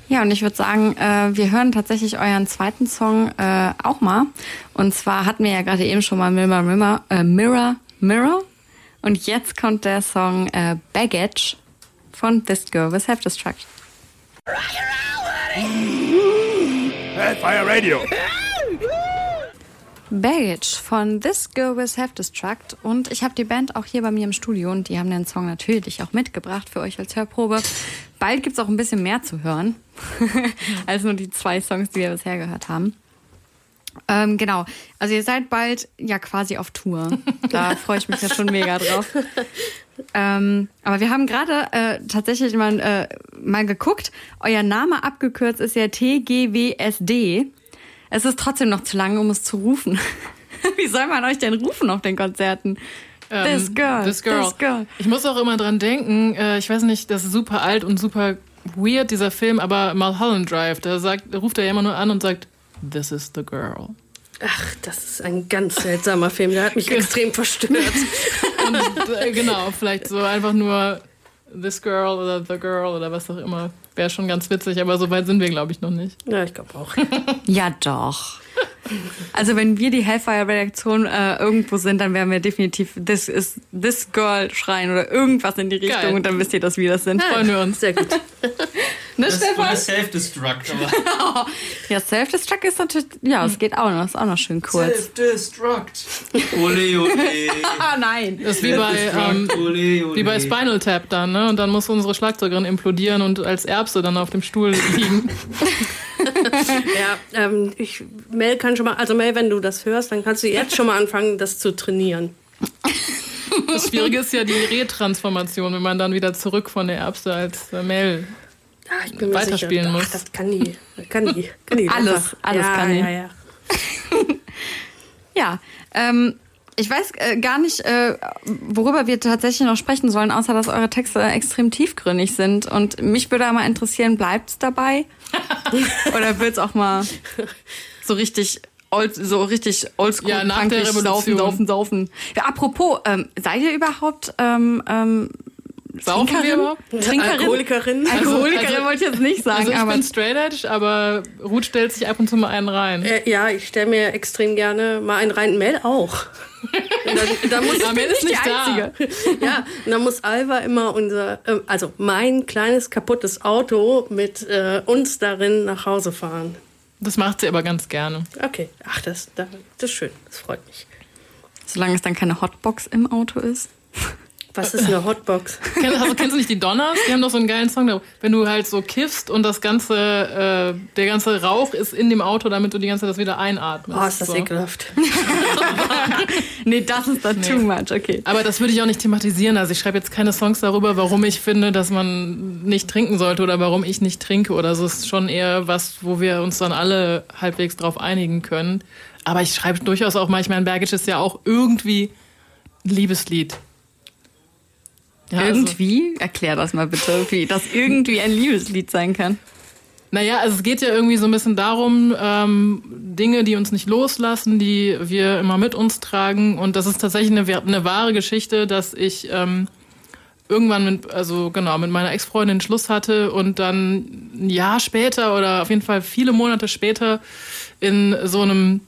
Ja, und ich würde sagen, äh, wir hören tatsächlich euren zweiten Song äh, auch mal. Und zwar hatten wir ja gerade eben schon mal Mirror, Mirror, äh, Mirror, Mirror. Und jetzt kommt der Song äh, Baggage von This Girl with Self-Destruct. Hellfire Radio. Baggage von This Girl with Self-Destruct. Und ich habe die Band auch hier bei mir im Studio und die haben den Song natürlich auch mitgebracht für euch als Hörprobe. Bald gibt's auch ein bisschen mehr zu hören, als nur die zwei Songs, die wir bisher gehört haben. Ähm, genau. Also ihr seid bald ja quasi auf Tour. Da freue ich mich ja schon mega drauf. Ähm, aber wir haben gerade äh, tatsächlich mal, äh, mal geguckt. Euer Name abgekürzt ist ja TGWSD. Es ist trotzdem noch zu lang, um es zu rufen. Wie soll man euch denn rufen auf den Konzerten? Ähm, This girl, This girl. this girl. Ich muss auch immer dran denken, äh, ich weiß nicht, das ist super alt und super weird, dieser Film, aber Mulholland Drive, da sagt, da ruft er ja immer nur an und sagt, This is the girl. Ach, das ist ein ganz seltsamer Film. Der hat mich extrem verstört. Und äh, genau, vielleicht so einfach nur This Girl oder The Girl oder was auch immer. Wäre schon ganz witzig, aber so weit sind wir, glaube ich, noch nicht. Ja, ich glaube auch. Ja, doch. Also wenn wir die Hellfire-Redaktion äh, irgendwo sind, dann werden wir definitiv This is This Girl schreien oder irgendwas in die Richtung Geil. und dann wisst ihr das, wie das sind. Freuen wir uns. Sehr gut. Ne, Das Stefan? war Self-Destruct. Ja, Self-Destruct ist natürlich, ja, es geht auch noch, ist auch noch schön kurz. Self-Destruct. Ole, ole. Ah, nein. Das ist wie bei, ähm, ole, ole. wie bei Spinal Tap dann, ne? Und dann muss unsere Schlagzeugerin implodieren und als Erbse dann auf dem Stuhl liegen. Ja, ähm, ich, Mel kann schon mal, also Mel, wenn du das hörst, dann kannst du jetzt schon mal anfangen, das zu trainieren. Das Schwierige ist ja die Retransformation, wenn man dann wieder zurück von der Erbse als äh, Mel. Ja, ich bin mir Weiterspielen sicher. muss. Ach, das kann die. Das kann die. Kann die Alles, locker. alles ja, kann die. Ja, ja. Ja, ähm, ich weiß äh, gar nicht, äh, worüber wir tatsächlich noch sprechen sollen, außer dass eure Texte extrem tiefgründig sind. Und mich würde mal interessieren, bleibt's dabei? Oder wird's auch mal so richtig old, so richtig oldschool Ja, nach der punkig saufen, Revolution. saufen, saufen. Ja, apropos, ähm, seid ihr überhaupt ähm, ähm, Saufen wir Trinkerin? überhaupt? Trinkerin? Alkoholikerin. Alkoholikerin Also- wollte ich jetzt nicht sagen, Also ich aber bin straight edge, aber Ruth stellt sich ab und zu mal einen rein. Äh, ja, ich stelle mir extrem gerne mal einen rein. Mel auch. Und dann, dann muss Aber Mel ist nicht da. einzige. Ja, und dann muss Alva immer unser, äh, also mein kleines kaputtes Auto mit äh, uns darin nach Hause fahren. Das macht sie aber ganz gerne. Okay, ach, das, das ist schön. Das freut mich. solange es dann keine Hotbox im Auto ist. Was ist eine Hotbox? Kenn, also, kennst du nicht die Donners? Die haben doch so einen geilen Song, da- wenn du halt so kiffst und das ganze, äh, der ganze Rauch ist in dem Auto, damit du die ganze Zeit das wieder einatmest. Oh, ist das so. ekelhaft. Nee, das ist dann too much, okay. Aber das würde ich auch nicht thematisieren. Also ich schreibe jetzt keine Songs darüber, warum ich finde, dass man nicht trinken sollte oder warum ich nicht trinke oder so. Es ist schon eher was, wo wir uns dann alle halbwegs drauf einigen können. Aber ich schreibe durchaus auch manchmal, ein Baggage ist ja auch irgendwie ein Liebeslied. Ja, also- irgendwie? Erklär das mal bitte, wie das irgendwie ein Liebeslied sein kann. Naja, also es geht ja irgendwie so ein bisschen darum, ähm, Dinge, die uns nicht loslassen, die wir immer mit uns tragen. Und das ist tatsächlich eine, eine wahre Geschichte, dass ich ähm, irgendwann mit, also genau, mit meiner Ex-Freundin Schluss hatte und dann ein Jahr später oder auf jeden Fall viele Monate später in so einem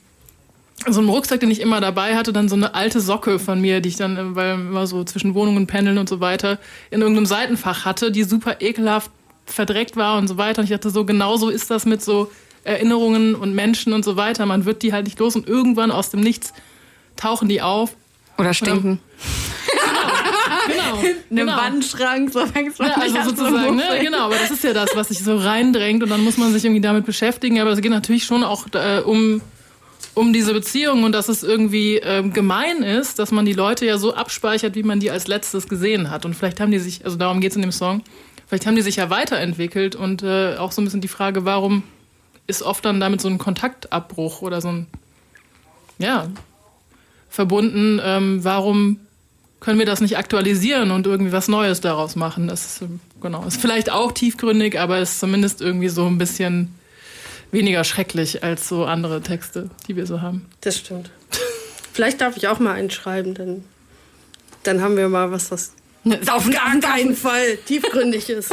so einem Rucksack, den ich immer dabei hatte, dann so eine alte Socke von mir, die ich dann, äh, weil immer so zwischen Wohnungen pendeln und so weiter, in irgendeinem Seitenfach hatte, die super ekelhaft verdreckt war und so weiter. Und ich dachte so, genauso ist das mit so Erinnerungen und Menschen und so weiter. Man wird die halt nicht los und irgendwann aus dem Nichts tauchen die auf. Oder stinken. Genau. Einem genau. Wandschrank, so fängst du Ja, also sozusagen, ne? genau, aber das ist ja das, was sich so reindrängt und dann muss man sich irgendwie damit beschäftigen. Aber es geht natürlich schon auch äh, um, um diese Beziehung und dass es irgendwie ähm, gemein ist, dass man die Leute ja so abspeichert, wie man die als letztes gesehen hat. Und vielleicht haben die sich, also darum geht es in dem Song, vielleicht haben die sich ja weiterentwickelt und äh, auch so ein bisschen die Frage, warum ist oft dann damit so ein Kontaktabbruch oder so ein, ja, verbunden, ähm, warum können wir das nicht aktualisieren und irgendwie was Neues daraus machen? Das ist, ähm, genau, ist vielleicht auch tiefgründig, aber ist zumindest irgendwie so ein bisschen weniger schrecklich als so andere Texte, die wir so haben. Das stimmt. Vielleicht darf ich auch mal einen schreiben, dann, dann haben wir mal was, was Saufen, gar keinen Fall tiefgründig ist.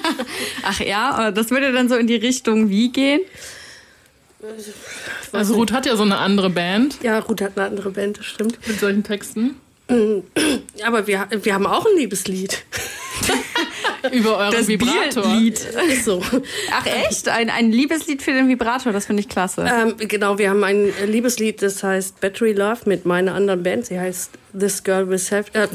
Ach ja, das würde dann so in die Richtung wie gehen? Also Ruth hat ja so eine andere Band Ja, Ruth hat eine andere Band, das stimmt. mit solchen Texten Aber wir, wir haben auch ein Liebeslied. über euren Vibrator. Bierlied. So. Ach echt? Ein, ein Liebeslied für den Vibrator, das finde ich klasse. Ähm, genau, wir haben ein Liebeslied, das heißt Battery Love mit meiner anderen Band. Sie heißt This Girl with Have. Äh,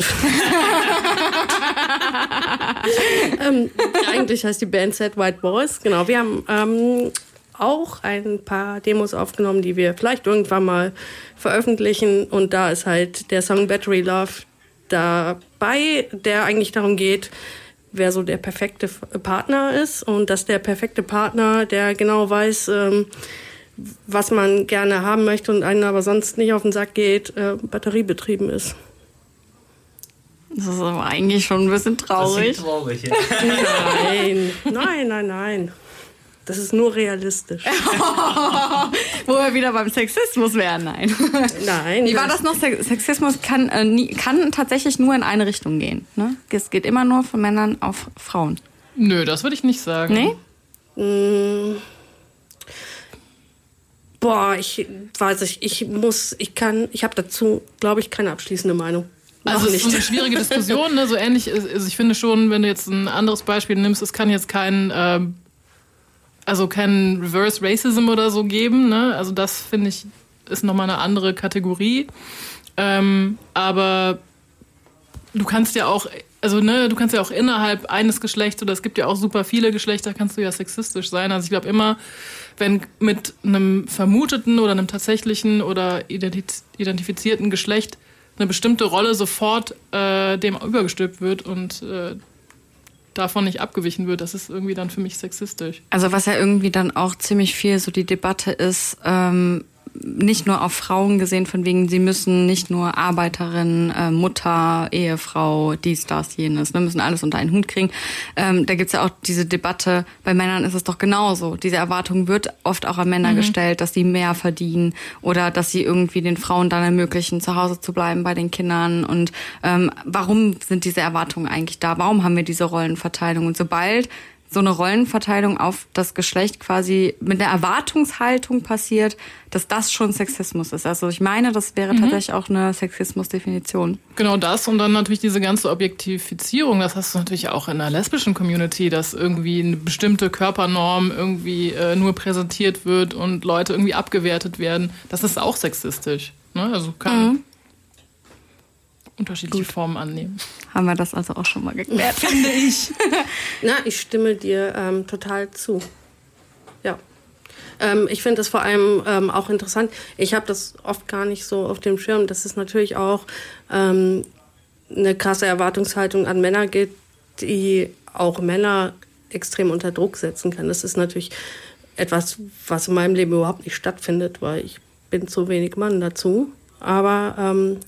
ähm, eigentlich heißt die Band Sad White Boys. Genau, wir haben ähm, auch ein paar Demos aufgenommen, die wir vielleicht irgendwann mal veröffentlichen. Und da ist halt der Song Battery Love dabei, der eigentlich darum geht, wer so der perfekte Partner ist und dass der perfekte Partner, der genau weiß, ähm, was man gerne haben möchte und einen aber sonst nicht auf den Sack geht, äh, batteriebetrieben ist. Das ist aber eigentlich schon ein bisschen Das traurig. ist traurig, ja. Nein, nein, nein, nein. Das ist nur realistisch. Wo wir wieder beim Sexismus wären, nein. Nein. Wie war das noch? Sex- Sexismus kann, äh, nie, kann tatsächlich nur in eine Richtung gehen. Ne? Es geht immer nur von Männern auf Frauen. Nö, das würde ich nicht sagen. Nee? Mm. Boah, ich weiß ich, ich muss, ich kann, ich habe dazu, glaube ich, keine abschließende Meinung. Also es ist eine schwierige Diskussion, ne? so ähnlich. ist- Also ich finde schon, wenn du jetzt ein anderes Beispiel nimmst, es kann jetzt kein, ähm, also kein Reverse Racism oder so geben. Ne? Also das finde ich ist nochmal eine andere Kategorie. Ähm, aber du kannst ja auch, also ne, du kannst ja auch innerhalb eines Geschlechts oder es gibt ja auch super viele Geschlechter, kannst du ja sexistisch sein. Also ich glaube immer, wenn mit einem vermuteten oder einem tatsächlichen oder identi- identifizierten Geschlecht eine bestimmte Rolle sofort äh, dem übergestülpt wird und äh, davon nicht abgewichen wird, das ist irgendwie dann für mich sexistisch. Also was ja irgendwie dann auch ziemlich viel so die Debatte ist, ähm, nicht nur auf Frauen gesehen, von wegen, sie müssen nicht nur Arbeiterin, äh, Mutter, Ehefrau, dies, das, jenes, ne, müssen alles unter einen Hut kriegen. Ähm, da gibt's ja auch diese Debatte, bei Männern ist es doch genauso. Diese Erwartung wird oft auch an Männer gestellt, dass sie mehr verdienen oder dass sie irgendwie den Frauen dann ermöglichen, zu Hause zu bleiben bei den Kindern. Und ähm, warum sind diese Erwartungen eigentlich da? Warum haben wir diese Rollenverteilung? Und sobald so eine Rollenverteilung auf das Geschlecht quasi mit einer Erwartungshaltung passiert, dass das schon Sexismus ist. Also ich meine, das wäre tatsächlich auch eine Sexismusdefinition. Genau das und dann natürlich diese ganze Objektifizierung, das hast du natürlich auch in der lesbischen Community, dass irgendwie eine bestimmte Körpernorm irgendwie äh, nur präsentiert wird und Leute irgendwie abgewertet werden. Das ist auch sexistisch. Ne? Also kann unterschiedliche Formen annehmen. Haben wir das also auch schon mal geklärt, finde ich. Na, ich stimme dir ähm, total zu. Ja. Ähm, ich finde das vor allem ähm, auch interessant. Ich habe das oft gar nicht so auf dem Schirm, dass es natürlich auch ähm, eine krasse Erwartungshaltung an Männer gibt, die auch Männer extrem unter Druck setzen kann. Das ist natürlich etwas, was in meinem Leben überhaupt nicht stattfindet, weil ich bin zu wenig Mann dazu. Aber ähm,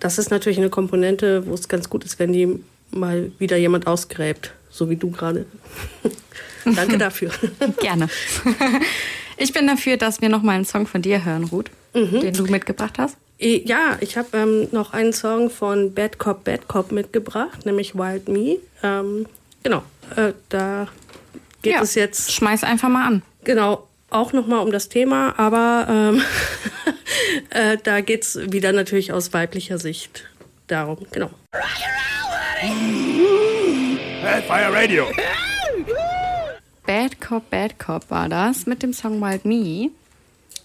das ist natürlich eine Komponente, wo es ganz gut ist, wenn die mal wieder jemand ausgräbt, so wie du gerade. Danke dafür. Gerne. Ich bin dafür, dass wir noch mal einen Song von dir hören, Ruth, Mhm. den du mitgebracht hast. Ja, ich habe ähm, noch einen Song von Bad Cop, Bad Cop mitgebracht, nämlich Wild Me. Ähm, genau, äh, da geht Ja. es jetzt Schmeiß einfach mal an. genau auch nochmal um das Thema, aber ähm, äh, da geht's wieder natürlich aus weiblicher Sicht darum. Genau. Hellfire Radio. Bad Cop, Bad Cop war das mit dem Song Wild Me.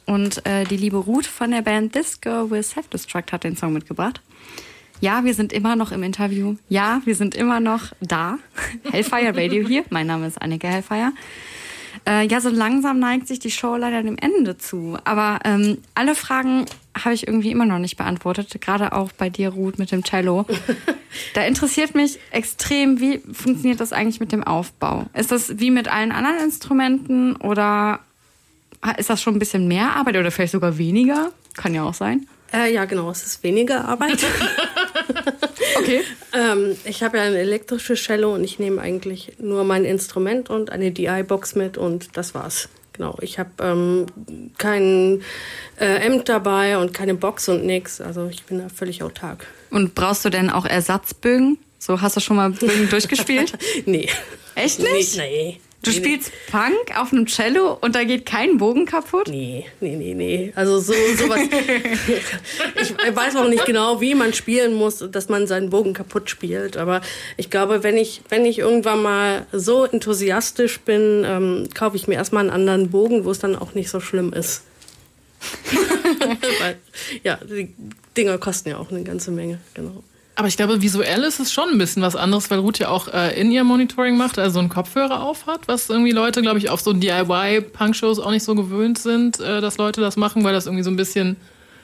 Und äh, die liebe Ruth von der Band This Girl Will Self-Destruct hat den Song mitgebracht. Ja, wir sind immer noch im Interview. Ja, wir sind immer noch da. Hellfire Radio hier. Mein Name ist Annika Hellfire. Äh, ja, so langsam neigt sich die Show leider dem Ende zu. Aber ähm, alle Fragen habe ich irgendwie immer noch nicht beantwortet. Gerade auch bei dir, Ruth, mit dem Cello. Da interessiert mich extrem, wie funktioniert das eigentlich mit dem Aufbau? Ist das wie mit allen anderen Instrumenten oder ist das schon ein bisschen mehr Arbeit oder vielleicht sogar weniger? Kann ja auch sein. Äh, ja, genau, es ist weniger Arbeit. Okay. ähm, ich habe ja ein elektrisches Cello und ich nehme eigentlich nur mein Instrument und eine DI-Box mit und das war's. Genau, ich habe ähm, kein äh, Amp dabei und keine Box und nix. Also ich bin da völlig autark. Und brauchst du denn auch Ersatzbögen? So, hast du schon mal Bögen durchgespielt? Nee. Echt nicht? Nee, nee. Du Nee, spielst Punk auf einem Cello und da geht kein Bogen kaputt? Nee, nee, nee, nee. Also so sowas. ich weiß auch nicht genau, wie man spielen muss, dass man seinen Bogen kaputt spielt. Aber ich glaube, wenn ich, wenn ich irgendwann mal so enthusiastisch bin, ähm, kaufe ich mir erstmal einen anderen Bogen, wo es dann auch nicht so schlimm ist. Weil, ja, die Dinger kosten ja auch eine ganze Menge, genau. Aber ich glaube, visuell ist es schon ein bisschen was anderes, weil Ruth ja auch äh, in ihr Monitoring macht, also einen Kopfhörer auf hat, was irgendwie Leute, glaube ich, auf so DIY-Punk-Shows auch nicht so gewöhnt sind, äh, dass Leute das machen, weil das irgendwie so ein bisschen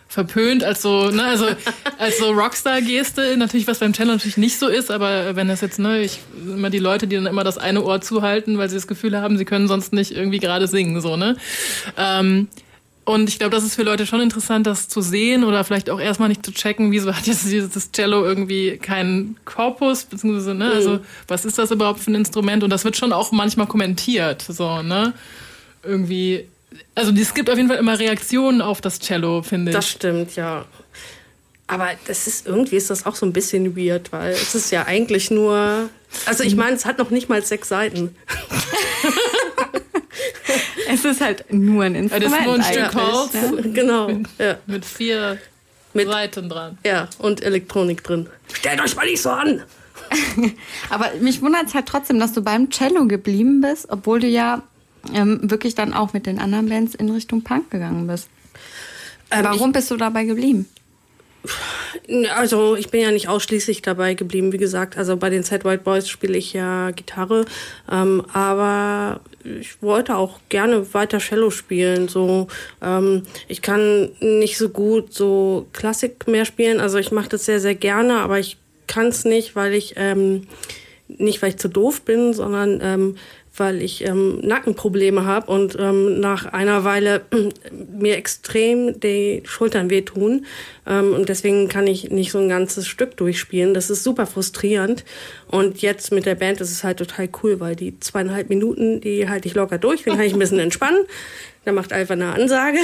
verpönt als so, ne, also als so Rockstar-Geste, natürlich, was beim Channel natürlich nicht so ist, aber wenn das jetzt, ne, ich immer die Leute, die dann immer das eine Ohr zuhalten, weil sie das Gefühl haben, sie können sonst nicht irgendwie gerade singen, so, ne? Ähm, und ich glaube, das ist für Leute schon interessant, das zu sehen oder vielleicht auch erstmal nicht zu checken, wieso hat jetzt dieses Cello irgendwie keinen Korpus, beziehungsweise, ne, also was ist das überhaupt für ein Instrument? Und das wird schon auch manchmal kommentiert, so, ne? Irgendwie, also es gibt auf jeden Fall immer Reaktionen auf das Cello, finde ich. Das stimmt, ja. Aber das ist irgendwie ist das auch so ein bisschen weird, weil es ist ja eigentlich nur. Also ich meine, es hat noch nicht mal sechs Seiten. Es ist halt nur ein Ja, das Instrument. ist nur ein Stück Holz ne? Genau. Ja. mit vier Mit- Seiten dran. ja, und Elektronik drin. Stellt euch mal nicht so an! Aber mich wundert es halt trotzdem, dass du beim Cello geblieben bist, obwohl du ja ähm, wirklich dann auch mit den anderen Bands in Richtung Punk gegangen bist. Ähm, Warum bist du dabei geblieben? Also ich bin ja nicht ausschließlich dabei geblieben, wie gesagt. Also bei den Sad White Boys spiele ich ja Gitarre, ähm, aber ich wollte auch gerne weiter Cello spielen. So, ähm, ich kann nicht so gut so Klassik mehr spielen. Also ich mache das sehr sehr gerne, aber ich kann es nicht, weil ich ähm, nicht weil ich zu doof bin, sondern ähm, weil ich ähm, Nackenprobleme habe und ähm, nach einer Weile mir extrem die Schultern wehtun. Ähm, und deswegen kann ich nicht so ein ganzes Stück durchspielen. Das ist super frustrierend. Und jetzt mit der Band ist es halt total cool, weil die zweieinhalb Minuten, die halte ich locker durch, dann kann ich ein bisschen entspannen. Dann macht einfach eine Ansage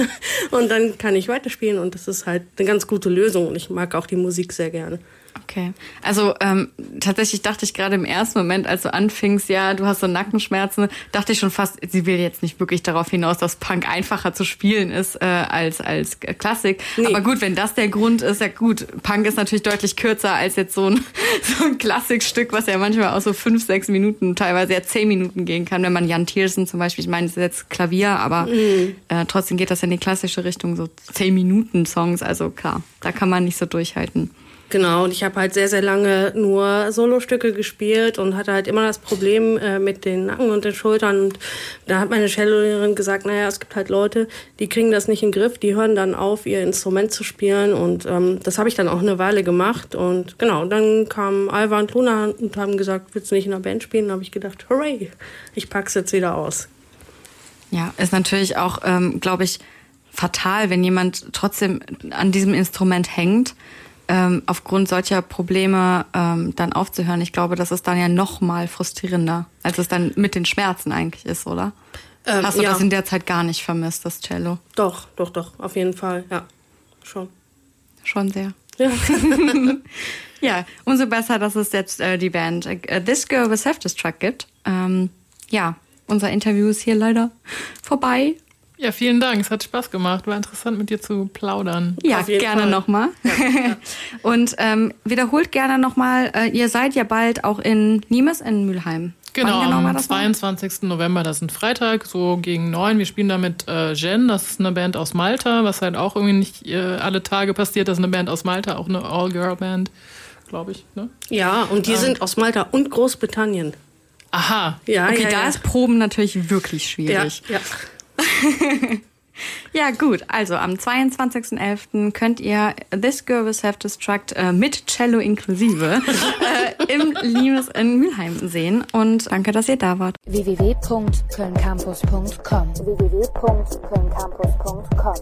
und dann kann ich weiterspielen und das ist halt eine ganz gute Lösung und ich mag auch die Musik sehr gerne. Okay. Also ähm, tatsächlich dachte ich gerade im ersten Moment, als du anfingst, ja, du hast so Nackenschmerzen, dachte ich schon fast, sie will jetzt nicht wirklich darauf hinaus, dass Punk einfacher zu spielen ist äh, als als Klassik. Nee. Aber gut, wenn das der Grund ist, ja gut. Punk ist natürlich deutlich kürzer als jetzt so ein so ein Klassikstück, was ja manchmal auch so fünf, sechs Minuten, teilweise ja zehn Minuten gehen kann. Wenn man Jan Tiersen zum Beispiel, ich meine, das ist jetzt Klavier, aber Mhm. äh, trotzdem geht das in die klassische Richtung, so zehn Minuten Songs. Also klar, da kann man nicht so durchhalten. Genau, und ich habe halt sehr, sehr lange nur Solostücke gespielt und hatte halt immer das Problem äh, mit den Nacken und den Schultern. Und da hat meine Cellolehrerin gesagt, naja, es gibt halt Leute, die kriegen das nicht in den Griff, die hören dann auf, ihr Instrument zu spielen. Und ähm, das habe ich dann auch eine Weile gemacht. Und genau, dann kamen Alva und Luna und haben gesagt, willst du nicht in einer Band spielen? Da habe ich gedacht, hooray, ich pack's jetzt wieder aus. Ja, ist natürlich auch, ähm, glaube ich, fatal, wenn jemand trotzdem an diesem Instrument hängt. Ähm, aufgrund solcher Probleme ähm, dann aufzuhören, ich glaube, das ist dann ja noch mal frustrierender, als es dann mit den Schmerzen eigentlich ist, oder? Ähm, Hast du ja. das in der Zeit gar nicht vermisst, das Cello? Doch, doch, doch, auf jeden Fall, ja. Schon. Schon sehr. Ja. Ja, umso besser, dass es jetzt äh, die Band äh, This Girl with Self-Destruct gibt. Ähm, ja, unser Interview ist hier leider vorbei. Ja, vielen Dank. Es hat Spaß gemacht. War interessant, mit dir zu plaudern. Ja, gerne nochmal. Und ähm, wiederholt gerne nochmal, äh, ihr seid ja bald auch in Limes in Mülheim. Genau, war am das noch? 22. November, das ist ein Freitag, so gegen neun. Wir spielen da mit äh, Jen, das ist eine Band aus Malta, was halt auch irgendwie nicht äh, alle Tage passiert. Das ist eine Band aus Malta, auch eine All-Girl-Band, glaube ich. Ne? Ja, und die sind aus Malta und Großbritannien. Aha. Ja, Okay, ja, da ja. ist Proben natürlich wirklich ja, schwierig. ja. Ja, gut. Also am 22.11. könnt ihr This Girl with Self-Destruct äh, mit Cello inklusive äh, im Limes in Mülheim sehen. Und danke, dass ihr da wart. www.kölncampus.com www.kölncampus.com